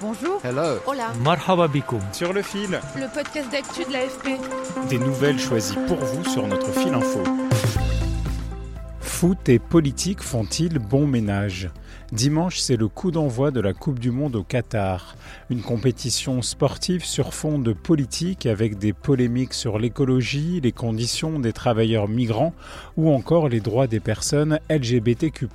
Bonjour. Hello. Hola. Marhaba bikoum. Sur le fil. Le podcast d'actu de l'AFP. Des nouvelles choisies pour vous sur notre fil info. Foot et politique font-ils bon ménage? Dimanche, c'est le coup d'envoi de la Coupe du Monde au Qatar, une compétition sportive sur fond de politique avec des polémiques sur l'écologie, les conditions des travailleurs migrants ou encore les droits des personnes LGBTQ.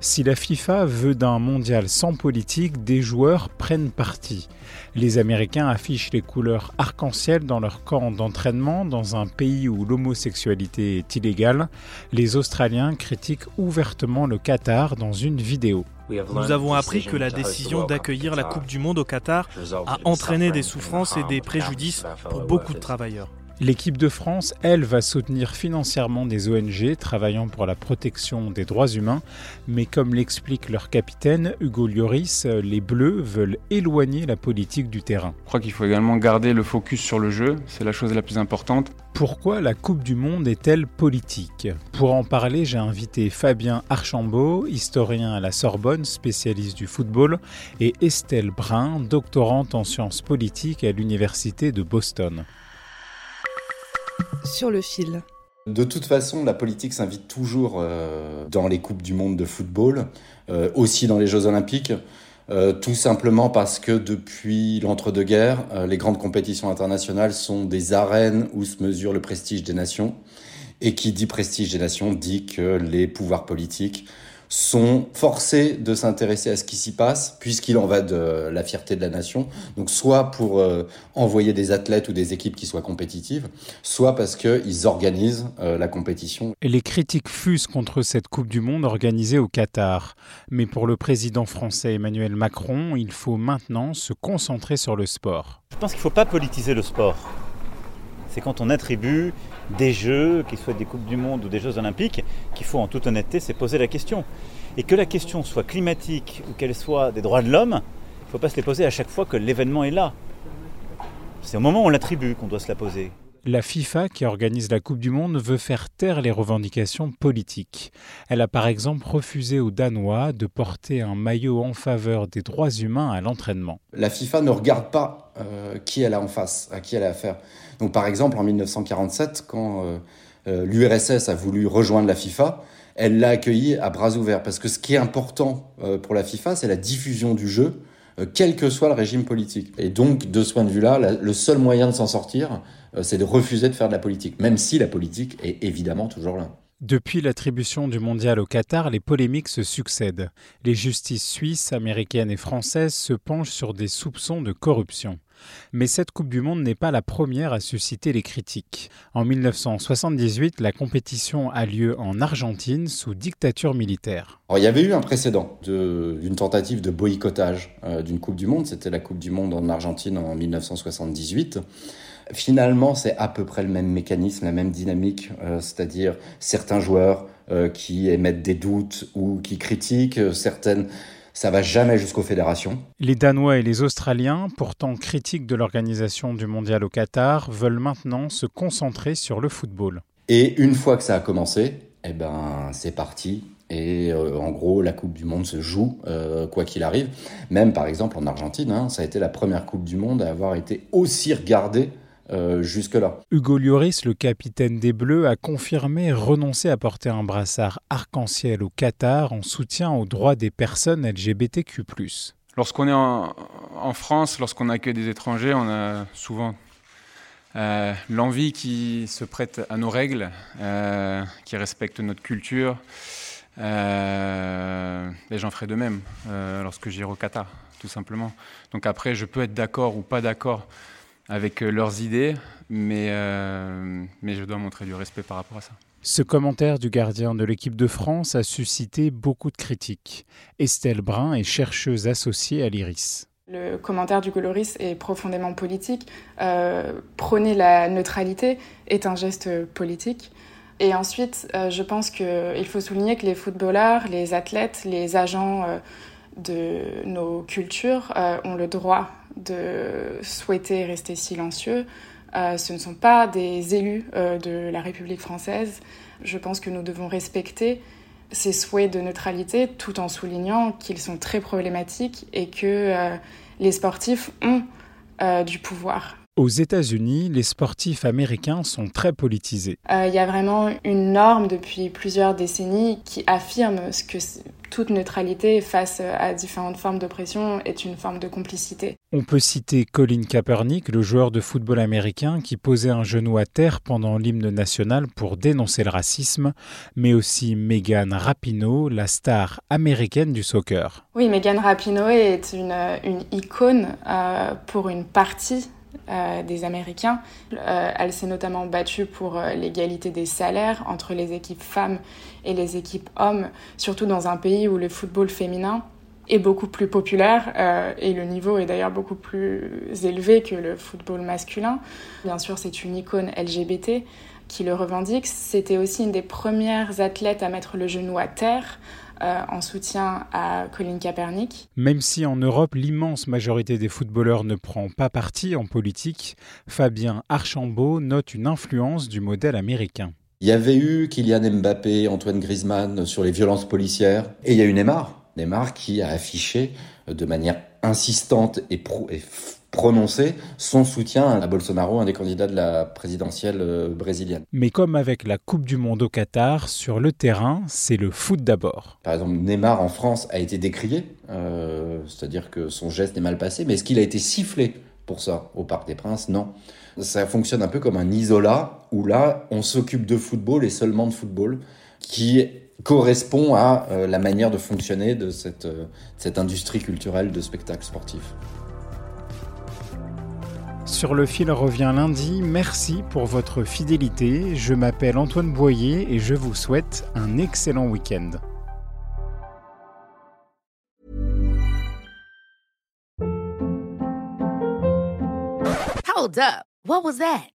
Si la FIFA veut d'un mondial sans politique, des joueurs prennent parti. Les Américains affichent les couleurs arc-en-ciel dans leur camp d'entraînement dans un pays où l'homosexualité est illégale. Les Australiens critiquent ouvertement le Qatar dans une vidéo. Nous avons appris que la décision d'accueillir la Coupe du Monde au Qatar a entraîné des souffrances et des préjudices pour beaucoup de travailleurs. L'équipe de France, elle, va soutenir financièrement des ONG travaillant pour la protection des droits humains, mais comme l'explique leur capitaine, Hugo Lloris, les Bleus veulent éloigner la politique du terrain. Je crois qu'il faut également garder le focus sur le jeu, c'est la chose la plus importante. Pourquoi la Coupe du Monde est-elle politique? Pour en parler, j'ai invité Fabien Archambault, historien à la Sorbonne, spécialiste du football, et Estelle Brun, doctorante en sciences politiques à l'Université de Boston sur le fil. De toute façon, la politique s'invite toujours euh, dans les Coupes du Monde de football, euh, aussi dans les Jeux Olympiques, euh, tout simplement parce que depuis l'entre-deux-guerres, les grandes compétitions internationales sont des arènes où se mesure le prestige des nations. Et qui dit prestige des nations dit que les pouvoirs politiques sont forcés de s'intéresser à ce qui s'y passe, puisqu'il en va de la fierté de la nation. Donc soit pour euh, envoyer des athlètes ou des équipes qui soient compétitives, soit parce qu'ils organisent euh, la compétition. Et les critiques fusent contre cette Coupe du Monde organisée au Qatar. Mais pour le président français Emmanuel Macron, il faut maintenant se concentrer sur le sport. Je pense qu'il ne faut pas politiser le sport. C'est quand on attribue des Jeux, qu'ils soient des Coupes du Monde ou des Jeux Olympiques, qu'il faut en toute honnêteté se poser la question. Et que la question soit climatique ou qu'elle soit des droits de l'homme, il ne faut pas se les poser à chaque fois que l'événement est là. C'est au moment où on l'attribue qu'on doit se la poser. La FIFA, qui organise la Coupe du Monde, veut faire taire les revendications politiques. Elle a par exemple refusé aux Danois de porter un maillot en faveur des droits humains à l'entraînement. La FIFA ne regarde pas euh, qui elle a en face, à qui elle a affaire. Donc par exemple en 1947, quand euh, euh, l'URSS a voulu rejoindre la FIFA, elle l'a accueilli à bras ouverts. Parce que ce qui est important pour la FIFA, c'est la diffusion du jeu quel que soit le régime politique. Et donc, de ce point de vue-là, le seul moyen de s'en sortir, euh, c'est de refuser de faire de la politique, même si la politique est évidemment toujours là. Depuis l'attribution du mondial au Qatar, les polémiques se succèdent. Les justices suisses, américaines et françaises se penchent sur des soupçons de corruption. Mais cette Coupe du Monde n'est pas la première à susciter les critiques. En 1978, la compétition a lieu en Argentine sous dictature militaire. il y avait eu un précédent d'une tentative de boycottage euh, d'une Coupe du Monde. C'était la Coupe du Monde en Argentine en 1978. Finalement, c'est à peu près le même mécanisme, la même dynamique, euh, c'est-à-dire certains joueurs euh, qui émettent des doutes ou qui critiquent, certaines ça va jamais jusqu'aux fédérations. Les Danois et les Australiens, pourtant critiques de l'organisation du mondial au Qatar, veulent maintenant se concentrer sur le football. Et une fois que ça a commencé, eh ben, c'est parti. Et en gros, la Coupe du Monde se joue, quoi qu'il arrive. Même par exemple en Argentine, hein, ça a été la première Coupe du Monde à avoir été aussi regardée euh, jusque-là. Hugo Lloris, le capitaine des Bleus, a confirmé renoncer à porter un brassard arc-en-ciel au Qatar en soutien aux droits des personnes LGBTQ. Lorsqu'on est en, France, lorsqu'on accueille des étrangers, on a souvent euh, l'envie qui se prête à nos règles, euh, qui respecte notre culture. et j'en ferai de même lorsque j'irai au Qatar, tout simplement. Donc après, je peux être d'accord ou pas d'accord avec euh, leurs idées, mais, euh, mais je dois montrer du respect par rapport à ça. Ce commentaire du gardien de l'équipe de France a suscité beaucoup de critiques. Estelle Brun est chercheuse associée à l'IRIS. Le commentaire du coloriste est profondément politique. Euh, prôner la neutralité est un geste politique. Et ensuite, euh, je pense qu'il faut souligner que les footballeurs, les athlètes, les agents euh, de nos cultures euh, ont le droit de souhaiter rester silencieux, euh, ce ne sont pas des élus euh, de la République française. Je pense que nous devons respecter ces souhaits de neutralité tout en soulignant qu'ils sont très problématiques et que les sportifs ont du pouvoir. Aux États-Unis, les sportifs américains sont très politisés. Il y a vraiment une norme depuis plusieurs décennies qui affirme ce que toute neutralité face à différentes formes d'oppression est une forme de complicité. On peut citer Colin Kaepernick, le joueur de football américain qui posait un genou à terre pendant l'hymne national pour dénoncer le racisme, mais aussi Megan Rapinoe, la star américaine du soccer. Oui, Megan Rapinoe est une, une icône euh, pour une partie euh, des Américains. Euh, elle s'est notamment battue pour euh, l'égalité des salaires entre les équipes femmes et les équipes hommes, surtout dans un pays où le football féminin est beaucoup plus populaire et le niveau est d'ailleurs beaucoup plus élevé que le football masculin. Bien sûr, c'est une icône LGBT qui le revendique. C'était aussi une des premières athlètes à mettre le genou à terre euh, en soutien à Colin Kaepernick. Même si en Europe, l'immense majorité des footballeurs ne prend pas parti en politique, Fabien Archambault note une influence du modèle américain. Il y avait eu Kylian Mbappé, Antoine Griezmann sur les violences policières, et il y a eu Neymar. Neymar qui a affiché de manière insistante et, pro et prononcé son soutien à Bolsonaro, un des candidats de la présidentielle euh, brésilienne. Mais comme avec la Coupe du Monde au Qatar, sur le terrain, c'est le foot d'abord. Par exemple, Neymar en France a été décrié, euh, c'est-à-dire que son geste est mal passé, mais est-ce qu'il a été sifflé pour ça au Parc des Princes? Non. Ça fonctionne un peu comme un isolat, où là, on s'occupe de football et seulement de football, qui correspond à euh, la manière de fonctionner de cette, euh, cette industrie culturelle de spectacle sportif. Sur le fil revient lundi. Merci pour votre fidélité. Je m'appelle Antoine Boyer et je vous souhaite un excellent week-end. Hold up. What was that?